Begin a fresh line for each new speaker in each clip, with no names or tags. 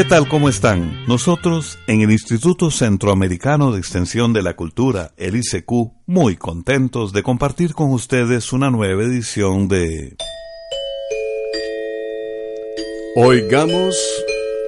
¿Qué tal? ¿Cómo están? Nosotros, en el Instituto Centroamericano de Extensión de la Cultura, el ICQ, muy contentos de compartir con ustedes una nueva edición de...
Oigamos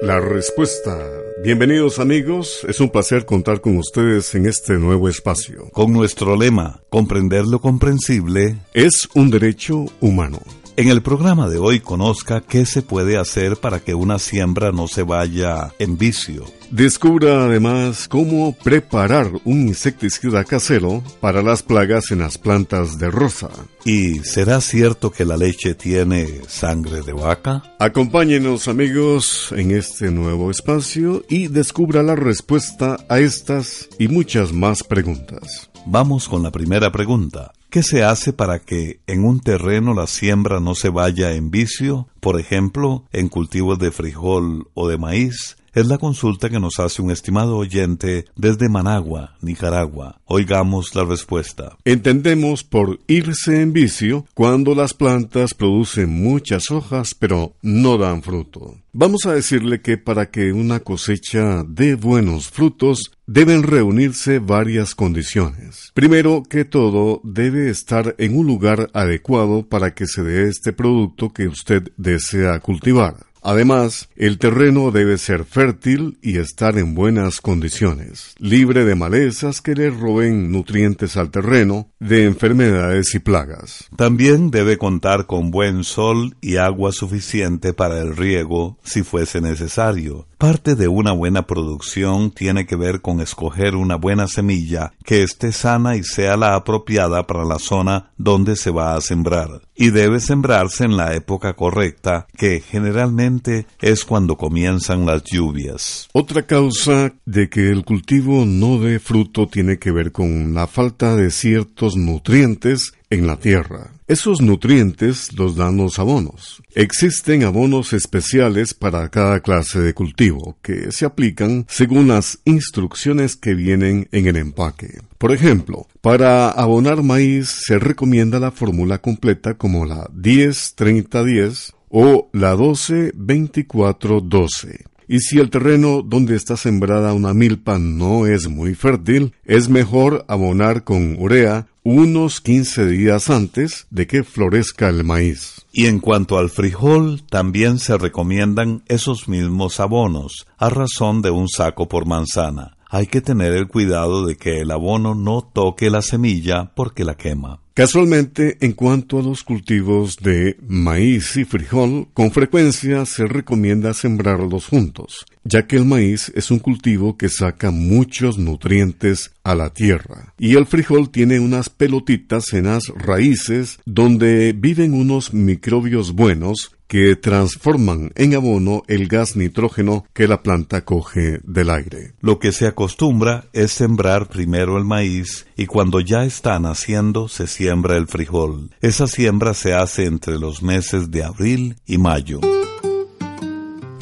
la respuesta. Bienvenidos amigos, es un placer contar con ustedes en este nuevo espacio.
Con nuestro lema, comprender lo comprensible,
es un derecho humano.
En el programa de hoy conozca qué se puede hacer para que una siembra no se vaya en vicio.
Descubra además cómo preparar un insecticida casero para las plagas en las plantas de rosa.
¿Y será cierto que la leche tiene sangre de vaca?
Acompáñenos amigos en este nuevo espacio y descubra la respuesta a estas y muchas más preguntas.
Vamos con la primera pregunta. ¿Qué se hace para que en un terreno la siembra no se vaya en vicio? Por ejemplo, en cultivos de frijol o de maíz. Es la consulta que nos hace un estimado oyente desde Managua, Nicaragua. Oigamos la respuesta.
Entendemos por irse en vicio cuando las plantas producen muchas hojas pero no dan fruto. Vamos a decirle que para que una cosecha dé buenos frutos deben reunirse varias condiciones. Primero que todo, debe estar en un lugar adecuado para que se dé este producto que usted desea cultivar. Además, el terreno debe ser fértil y estar en buenas condiciones, libre de malezas que le roben nutrientes al terreno, de enfermedades y plagas.
También debe contar con buen sol y agua suficiente para el riego si fuese necesario. Parte de una buena producción tiene que ver con escoger una buena semilla que esté sana y sea la apropiada para la zona donde se va a sembrar. Y debe sembrarse en la época correcta, que generalmente es cuando comienzan las lluvias.
Otra causa de que el cultivo no dé fruto tiene que ver con la falta de ciertos nutrientes en la tierra. Esos nutrientes los dan los abonos. Existen abonos especiales para cada clase de cultivo que se aplican según las instrucciones que vienen en el empaque. Por ejemplo, para abonar maíz se recomienda la fórmula completa como la 10-30-10 o la 12-24-12. Y si el terreno donde está sembrada una milpa no es muy fértil, es mejor abonar con urea unos 15 días antes de que florezca el maíz.
Y en cuanto al frijol, también se recomiendan esos mismos abonos, a razón de un saco por manzana. Hay que tener el cuidado de que el abono no toque la semilla porque la quema.
Casualmente, en cuanto a los cultivos de maíz y frijol, con frecuencia se recomienda sembrarlos juntos, ya que el maíz es un cultivo que saca muchos nutrientes a la tierra, y el frijol tiene unas pelotitas en las raíces donde viven unos microbios buenos que transforman en abono el gas nitrógeno que la planta coge del aire.
Lo que se acostumbra es sembrar primero el maíz y cuando ya está naciendo se siembra el frijol. Esa siembra se hace entre los meses de abril y mayo.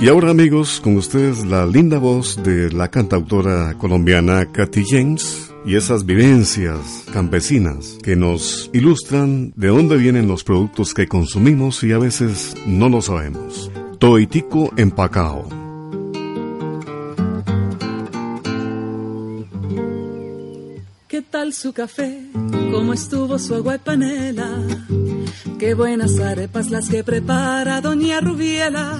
Y ahora amigos, con ustedes la linda voz de la cantautora colombiana Katy James y esas vivencias campesinas que nos ilustran de dónde vienen los productos que consumimos y a veces no lo sabemos. Toitico empacao.
¿Qué tal su café? ¿Cómo estuvo su agua y panela? Qué buenas arepas las que prepara doña Rubiela.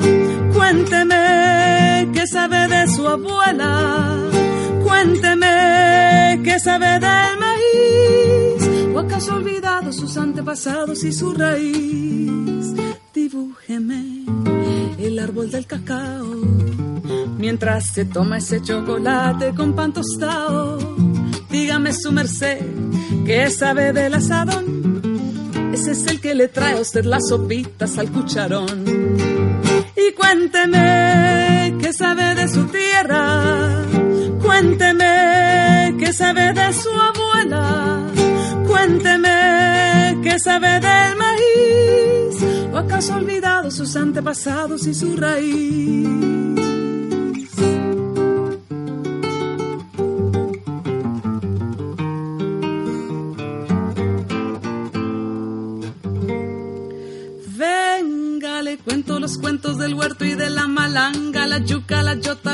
Cuénteme qué sabe de su abuela Cuénteme qué sabe del maíz acaso olvidado sus antepasados y su raíz? Dibújeme el árbol del cacao mientras se toma ese chocolate con pan tostado. Dígame su merced, ¿qué sabe del asadón? Ese es el que le trae a usted las sopitas al cucharón. Y cuénteme, ¿qué sabe de su tierra? Cuénteme, ¿qué sabe de su abuela? Cuénteme, ¿qué sabe del maíz? ¿O acaso ha olvidado sus antepasados y su raíz?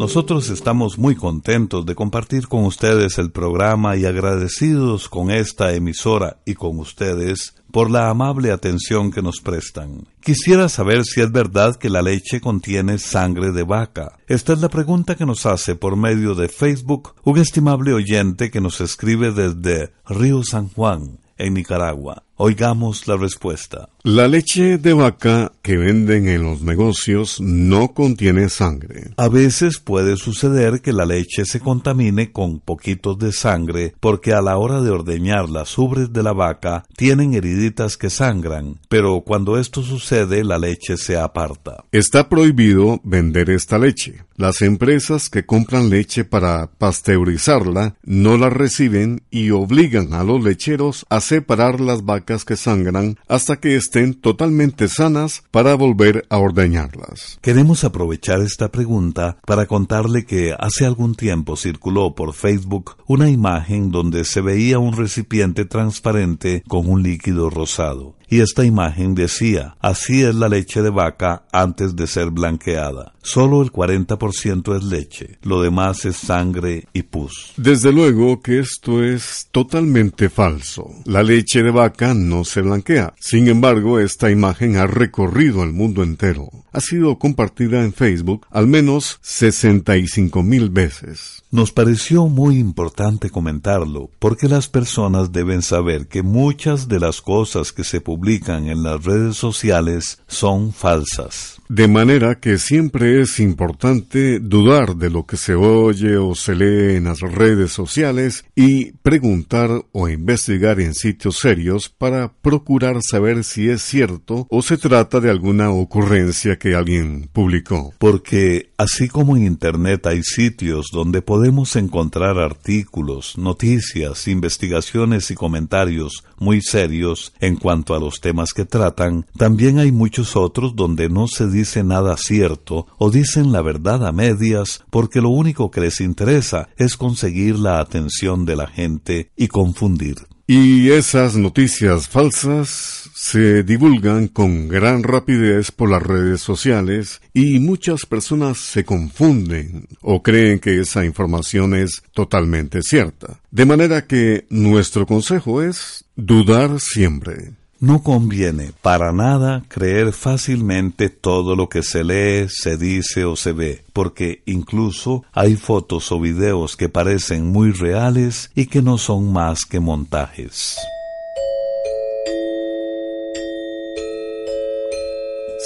Nosotros estamos muy contentos de compartir con ustedes el programa y agradecidos con esta emisora y con ustedes por la amable atención que nos prestan. Quisiera saber si es verdad que la leche contiene sangre de vaca. Esta es la pregunta que nos hace por medio de Facebook un estimable oyente que nos escribe desde Río San Juan, en Nicaragua. Oigamos la respuesta.
La leche de vaca que venden en los negocios no contiene sangre.
A veces puede suceder que la leche se contamine con poquitos de sangre porque a la hora de ordeñar las ubres de la vaca tienen heriditas que sangran, pero cuando esto sucede la leche se aparta.
Está prohibido vender esta leche. Las empresas que compran leche para pasteurizarla no la reciben y obligan a los lecheros a separar las vacas que sangran hasta que estén totalmente sanas para volver a ordeñarlas.
Queremos aprovechar esta pregunta para contarle que hace algún tiempo circuló por Facebook una imagen donde se veía un recipiente transparente con un líquido rosado y esta imagen decía, así es la leche de vaca antes de ser blanqueada. Solo el 40% es leche, lo demás es sangre y pus.
Desde luego que esto es totalmente falso. La leche de vaca no se blanquea. Sin embargo, esta imagen ha recorrido el mundo entero. Ha sido compartida en Facebook al menos 65 mil veces.
Nos pareció muy importante comentarlo porque las personas deben saber que muchas de las cosas que se publican en las redes sociales son falsas.
De manera que siempre es importante dudar de lo que se oye o se lee en las redes sociales y preguntar o investigar en sitios serios para procurar saber si es cierto o se trata de alguna ocurrencia que alguien publicó.
Porque así como en Internet hay sitios donde podemos encontrar artículos, noticias, investigaciones y comentarios muy serios en cuanto a los temas que tratan, también hay muchos otros donde no se dice nada cierto o dicen la verdad a medias porque lo único que les interesa es conseguir la atención de la gente y confundir.
Y esas noticias falsas se divulgan con gran rapidez por las redes sociales y muchas personas se confunden o creen que esa información es totalmente cierta. De manera que nuestro consejo es dudar siempre.
No conviene para nada creer fácilmente todo lo que se lee, se dice o se ve, porque incluso hay fotos o videos que parecen muy reales y que no son más que montajes.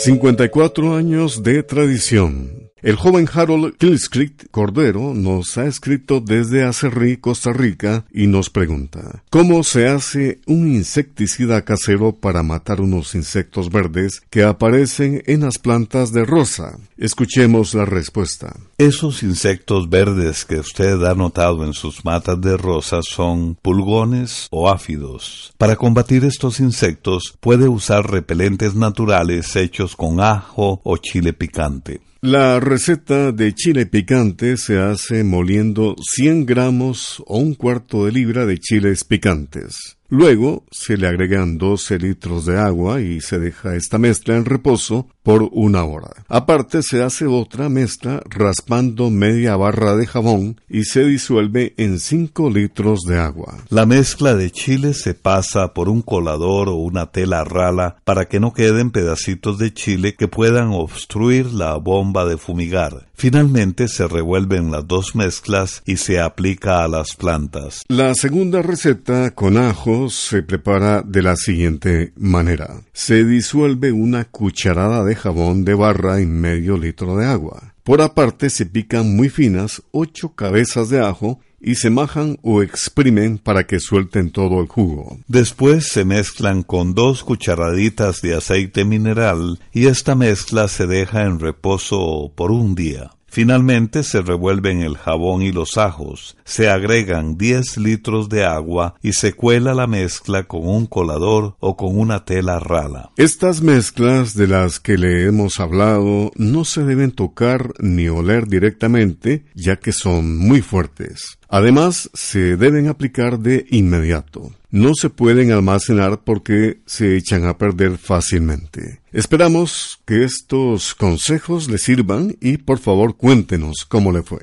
54 años de tradición. El joven Harold Kilskrieg Cordero nos ha escrito desde Acerrí, Costa Rica, y nos pregunta, ¿cómo se hace un insecticida casero para matar unos insectos verdes que aparecen en las plantas de rosa? Escuchemos la respuesta.
Esos insectos verdes que usted ha notado en sus matas de rosa son pulgones o áfidos. Para combatir estos insectos puede usar repelentes naturales hechos con ajo o chile picante.
La receta de chile picante se hace moliendo 100 gramos o un cuarto de libra de chiles picantes. Luego se le agregan 12 litros de agua y se deja esta mezcla en reposo por una hora. Aparte se hace otra mezcla raspando media barra de jabón y se disuelve en 5 litros de agua.
La mezcla de chile se pasa por un colador o una tela rala para que no queden pedacitos de chile que puedan obstruir la bomba de fumigar. Finalmente se revuelven las dos mezclas y se aplica a las plantas.
La segunda receta con ajo se prepara de la siguiente manera. Se disuelve una cucharada de jabón de barra en medio litro de agua. Por aparte se pican muy finas ocho cabezas de ajo y se majan o exprimen para que suelten todo el jugo.
Después se mezclan con dos cucharaditas de aceite mineral y esta mezcla se deja en reposo por un día. Finalmente se revuelven el jabón y los ajos, se agregan 10 litros de agua y se cuela la mezcla con un colador o con una tela rala.
Estas mezclas de las que le hemos hablado no se deben tocar ni oler directamente, ya que son muy fuertes. Además, se deben aplicar de inmediato. No se pueden almacenar porque se echan a perder fácilmente. Esperamos que estos consejos le sirvan y por favor cuéntenos cómo le fue.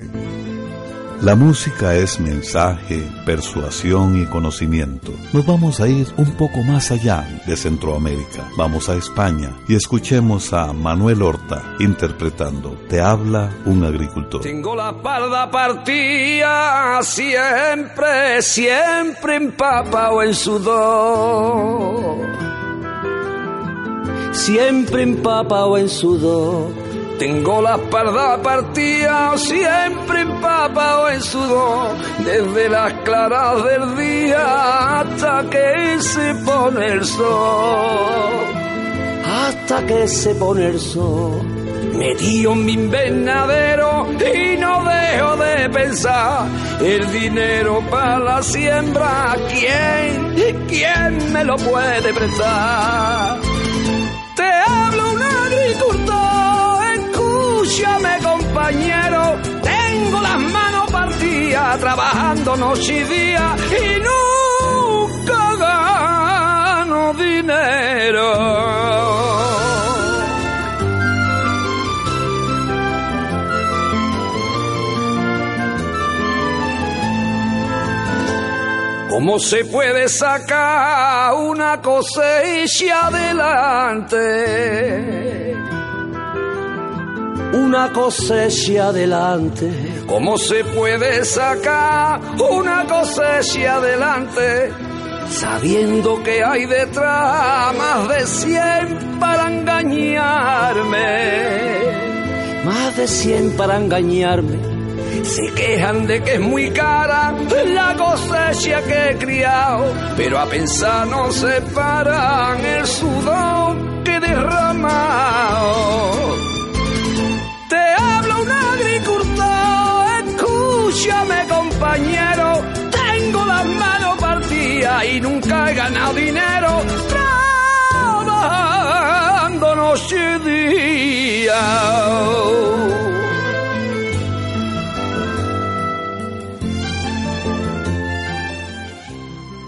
La música es mensaje, persuasión y conocimiento. Nos vamos a ir un poco más allá de Centroamérica. Vamos a España y escuchemos a Manuel Horta interpretando Te habla un agricultor.
Tengo la parda partida siempre, siempre empapado en sudor. Siempre empapado en sudor tengo la espalda partida, siempre empapado en sudor, desde las claras del día hasta que se pone el sol. Hasta que se pone el sol. Metido en mi invernadero y no dejo de pensar el dinero para la siembra. ¿Quién, quién me lo puede prestar? Escúchame compañero, tengo las manos partidas trabajando noche y día y nunca gano dinero. ¿Cómo se puede sacar una cosecha adelante? Una cosecha adelante. ¿Cómo se puede sacar una cosecha adelante? Sabiendo que hay detrás más de cien para engañarme. Más de cien para engañarme. Se quejan de que es muy cara la cosecha que he criado, pero a pensar no se paran el sudor que he derramado Escúchame compañero, tengo las manos partidas y nunca he ganado dinero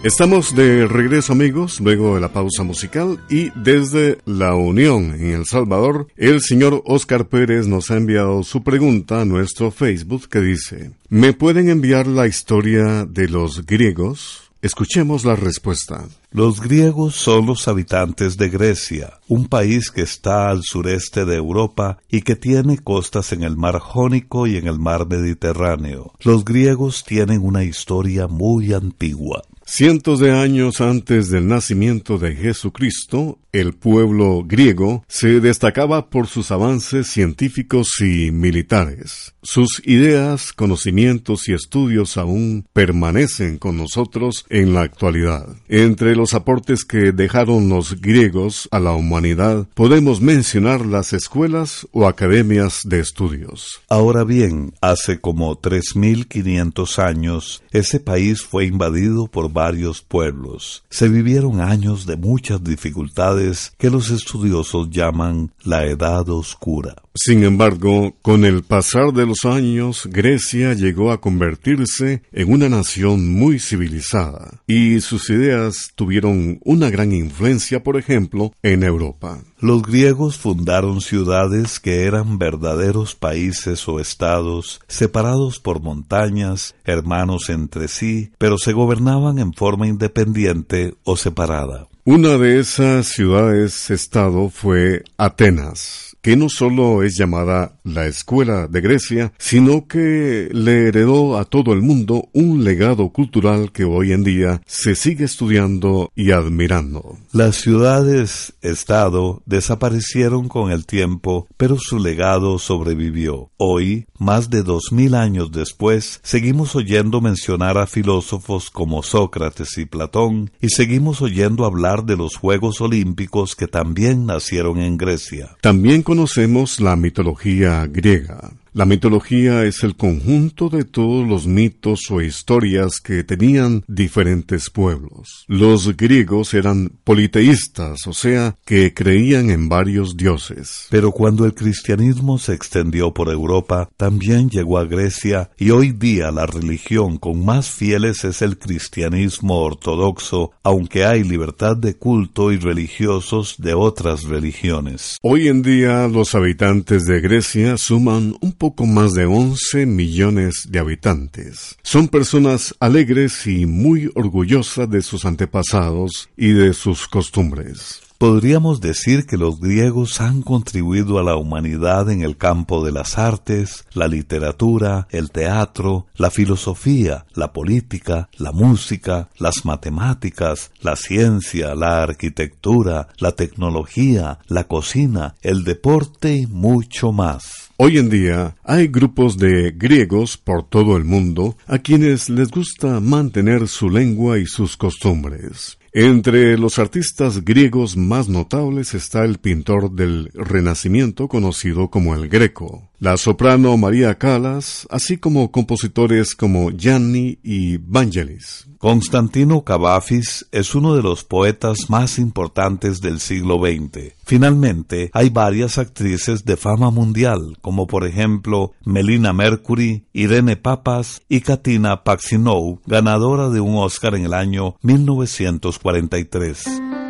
Estamos de regreso amigos, luego de la pausa musical y desde la Unión en El Salvador, el señor Oscar Pérez nos ha enviado su pregunta a nuestro Facebook que dice, ¿me pueden enviar la historia de los griegos? Escuchemos la respuesta.
Los griegos son los habitantes de Grecia, un país que está al sureste de Europa y que tiene costas en el mar Jónico y en el mar Mediterráneo. Los griegos tienen una historia muy antigua.
Cientos de años antes del nacimiento de Jesucristo, el pueblo griego se destacaba por sus avances científicos y militares. Sus ideas, conocimientos y estudios aún permanecen con nosotros en la actualidad. Entre los aportes que dejaron los griegos a la humanidad podemos mencionar las escuelas o academias de estudios.
Ahora bien, hace como 3.500 años, ese país fue invadido por varios pueblos. Se vivieron años de muchas dificultades que los estudiosos llaman la Edad Oscura.
Sin embargo, con el pasar de los años, Grecia llegó a convertirse en una nación muy civilizada, y sus ideas tuvieron una gran influencia, por ejemplo, en Europa.
Los griegos fundaron ciudades que eran verdaderos países o estados, separados por montañas, hermanos entre sí, pero se gobernaban en forma independiente o separada.
Una de esas ciudades-estado fue Atenas que no solo es llamada la Escuela de Grecia, sino que le heredó a todo el mundo un legado cultural que hoy en día se sigue estudiando y admirando.
Las ciudades-estado desaparecieron con el tiempo, pero su legado sobrevivió. Hoy, más de dos mil años después, seguimos oyendo mencionar a filósofos como Sócrates y Platón, y seguimos oyendo hablar de los Juegos Olímpicos que también nacieron en Grecia.
También conocemos la mitología griega. La mitología es el conjunto de todos los mitos o historias que tenían diferentes pueblos. Los griegos eran politeístas, o sea, que creían en varios dioses.
Pero cuando el cristianismo se extendió por Europa, también llegó a Grecia y hoy día la religión con más fieles es el cristianismo ortodoxo, aunque hay libertad de culto y religiosos de otras religiones.
Hoy en día los habitantes de Grecia suman un poco más de 11 millones de habitantes. Son personas alegres y muy orgullosas de sus antepasados y de sus costumbres.
Podríamos decir que los griegos han contribuido a la humanidad en el campo de las artes, la literatura, el teatro, la filosofía, la política, la música, las matemáticas, la ciencia, la arquitectura, la tecnología, la cocina, el deporte y mucho más.
Hoy en día hay grupos de griegos por todo el mundo a quienes les gusta mantener su lengua y sus costumbres. Entre los artistas griegos más notables está el pintor del Renacimiento conocido como el Greco, la soprano María Callas, así como compositores como Gianni y Vangelis.
Constantino Cavafis es uno de los poetas más importantes del siglo XX. Finalmente, hay varias actrices de fama mundial, como por ejemplo Melina Mercury, Irene Papas y Katina Paxinou, ganadora de un Oscar en el año 1943.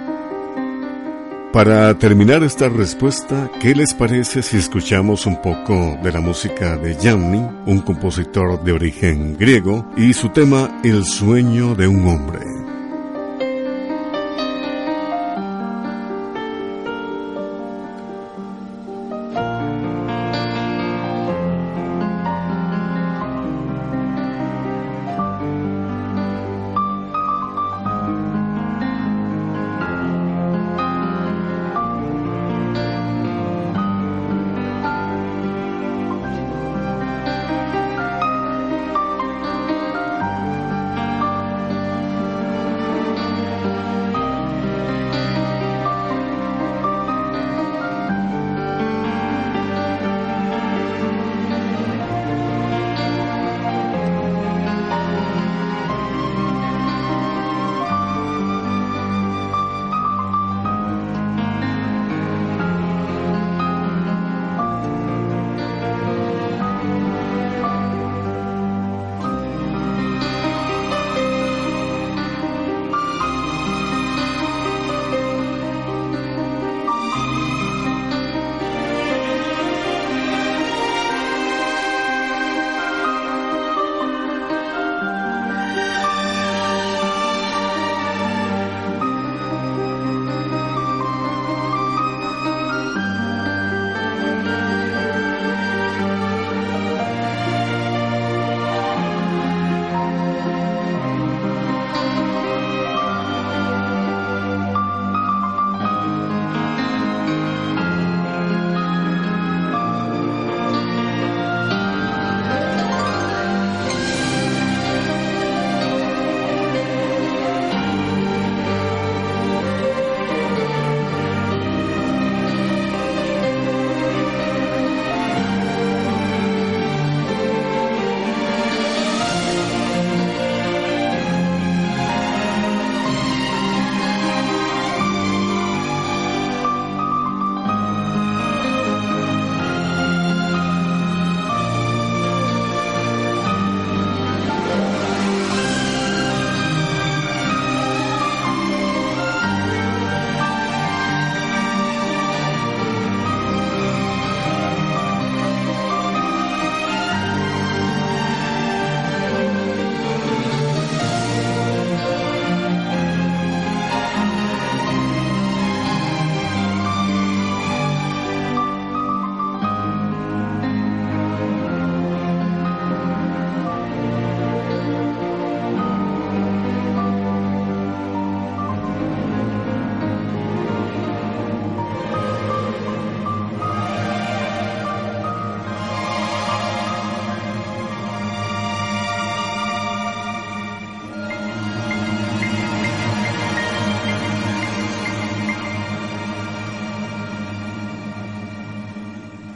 Para terminar esta respuesta, ¿qué les parece si escuchamos un poco de la música de Gianni, un compositor de origen griego, y su tema El sueño de un hombre?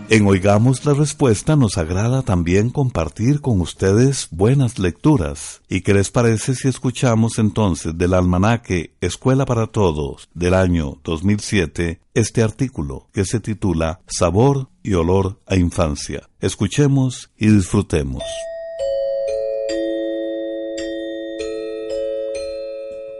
En Oigamos la Respuesta nos agrada también compartir con ustedes buenas lecturas. ¿Y qué les parece si escuchamos entonces del almanaque Escuela para Todos del año 2007 este artículo que se titula Sabor y Olor a Infancia? Escuchemos y disfrutemos.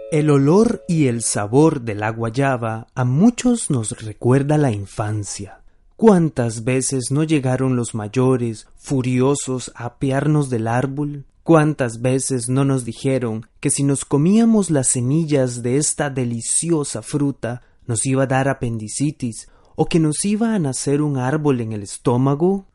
El olor y el sabor de la guayaba a muchos nos recuerda la infancia. ¿Cuántas veces no llegaron los mayores, furiosos, a apearnos del árbol? ¿Cuántas veces no nos dijeron que si nos comíamos las semillas de esta deliciosa fruta nos iba a dar apendicitis o que nos iba a nacer un árbol en el estómago?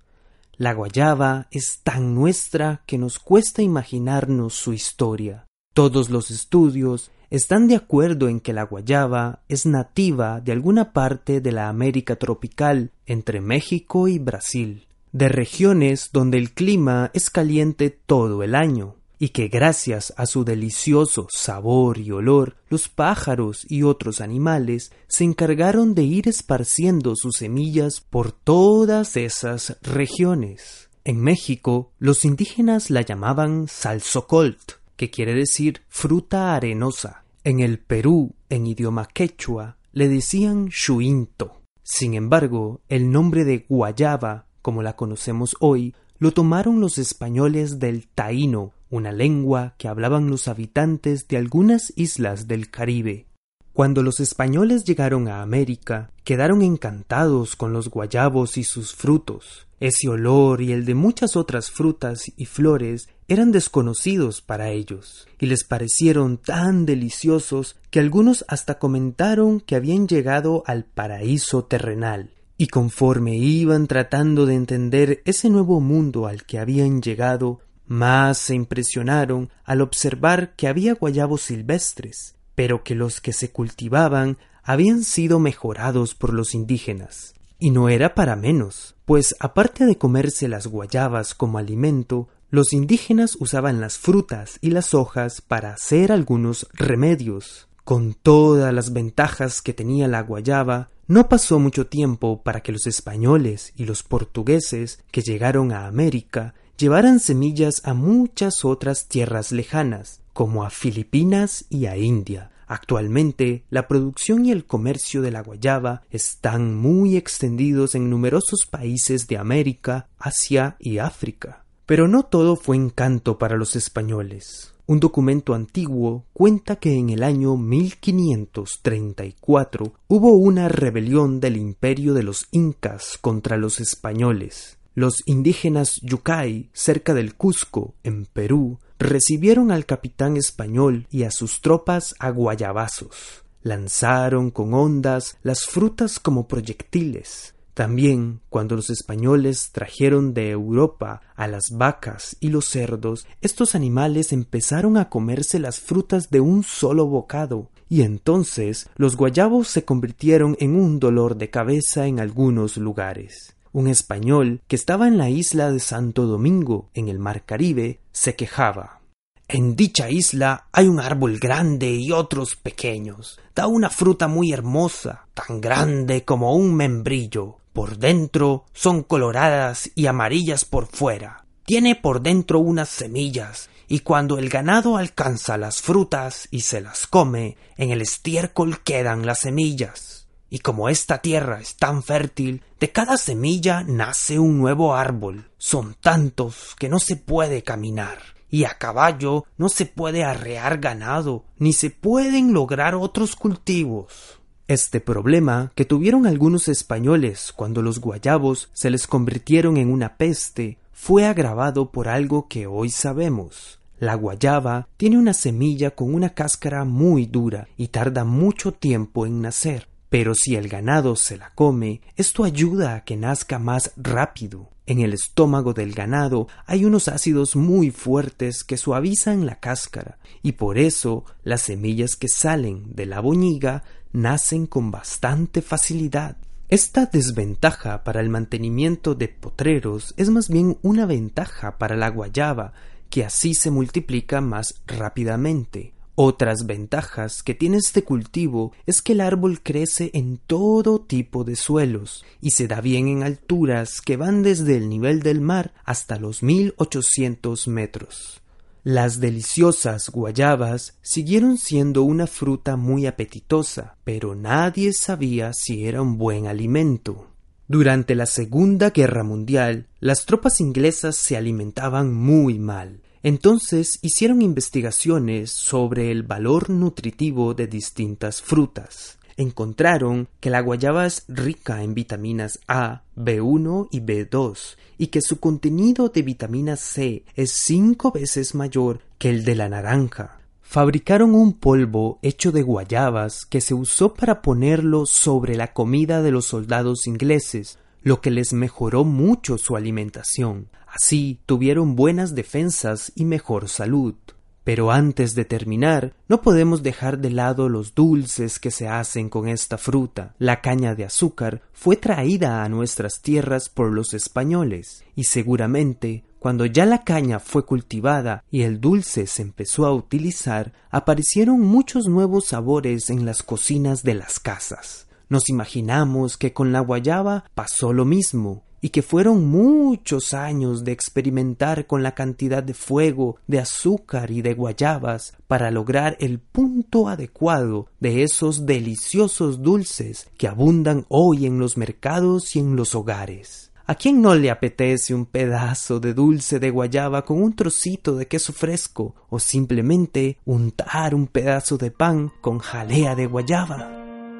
La guayaba es tan nuestra que nos cuesta imaginarnos su historia. Todos los estudios están de acuerdo en que la guayaba es nativa de alguna parte de la América tropical entre México y Brasil, de regiones donde el clima es caliente todo el año, y que gracias a su delicioso sabor y olor, los pájaros y otros animales se encargaron de ir esparciendo sus semillas por todas esas regiones. En México, los indígenas la llamaban salsocolt, que quiere decir fruta arenosa, en el Perú, en idioma quechua, le decían shuinto. Sin embargo, el nombre de guayaba, como la conocemos hoy, lo tomaron los españoles del taíno, una lengua que hablaban los habitantes de algunas islas del Caribe. Cuando los españoles llegaron a América, quedaron encantados con los guayabos y sus frutos. Ese olor y el de muchas otras frutas y flores eran desconocidos para ellos, y les parecieron tan deliciosos que algunos hasta comentaron que habían llegado al paraíso terrenal. Y conforme iban tratando de entender ese nuevo mundo al que habían llegado, más se impresionaron al observar que había guayabos silvestres, pero que los que se cultivaban habían sido mejorados por los indígenas. Y no era para menos, pues aparte de comerse las guayabas como alimento, los indígenas usaban las frutas y las hojas para hacer algunos remedios. Con todas las ventajas que tenía la guayaba, no pasó mucho tiempo para que los españoles y los portugueses que llegaron a América llevaran semillas a muchas otras tierras lejanas, como a Filipinas y a India. Actualmente, la producción y el comercio de la guayaba están muy extendidos en numerosos países de América, Asia y África. Pero no todo fue encanto para los españoles. Un documento antiguo cuenta que en el año 1534 hubo una rebelión del imperio de los incas contra los españoles. Los indígenas Yucay, cerca del Cusco, en Perú, recibieron al capitán español y a sus tropas a guayabazos. Lanzaron con ondas las frutas como proyectiles. También, cuando los españoles trajeron de Europa a las vacas y los cerdos, estos animales empezaron a comerse las frutas de un solo bocado, y entonces los guayabos se convirtieron en un dolor de cabeza en algunos lugares. Un español que estaba en la isla de Santo Domingo, en el mar Caribe, se quejaba. En dicha isla hay un árbol grande y otros pequeños. Da una fruta muy hermosa, tan grande como un membrillo. Por dentro son coloradas y amarillas por fuera. Tiene por dentro unas semillas, y cuando el ganado alcanza las frutas y se las come, en el estiércol quedan las semillas. Y como esta tierra es tan fértil, de cada semilla nace un nuevo árbol. Son tantos que no se puede caminar. Y a caballo no se puede arrear ganado, ni se pueden lograr otros cultivos. Este problema que tuvieron algunos españoles cuando los guayabos se les convirtieron en una peste fue agravado por algo que hoy sabemos. La guayaba tiene una semilla con una cáscara muy dura y tarda mucho tiempo en nacer. Pero si el ganado se la come, esto ayuda a que nazca más rápido. En el estómago del ganado hay unos ácidos muy fuertes que suavizan la cáscara, y por eso las semillas que salen de la boñiga nacen con bastante facilidad. Esta desventaja para el mantenimiento de potreros es más bien una ventaja para la guayaba, que así se multiplica más rápidamente. Otras ventajas que tiene este cultivo es que el árbol crece en todo tipo de suelos y se da bien en alturas que van desde el nivel del mar hasta los 1800 metros. Las deliciosas guayabas siguieron siendo una fruta muy apetitosa, pero nadie sabía si era un buen alimento. Durante la Segunda Guerra Mundial, las tropas inglesas se alimentaban muy mal. Entonces hicieron investigaciones sobre el valor nutritivo de distintas frutas. Encontraron que la guayaba es rica en vitaminas A, B1 y B2 y que su contenido de vitamina C es cinco veces mayor que el de la naranja. Fabricaron un polvo hecho de guayabas que se usó para ponerlo sobre la comida de los soldados ingleses, lo que les mejoró mucho su alimentación. Así tuvieron buenas defensas y mejor salud. Pero antes de terminar, no podemos dejar de lado los dulces que se hacen con esta fruta. La caña de azúcar fue traída a nuestras tierras por los españoles, y seguramente cuando ya la caña fue cultivada y el dulce se empezó a utilizar, aparecieron muchos nuevos sabores en las cocinas de las casas. Nos imaginamos que con la guayaba pasó lo mismo, y que fueron muchos años de experimentar con la cantidad de fuego, de azúcar y de guayabas para lograr el punto adecuado de esos deliciosos dulces que abundan hoy en los mercados y en los hogares. ¿A quién no le apetece un pedazo de dulce de guayaba con un trocito de queso fresco o simplemente untar un pedazo de pan con jalea de guayaba?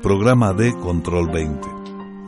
Programa de Control 20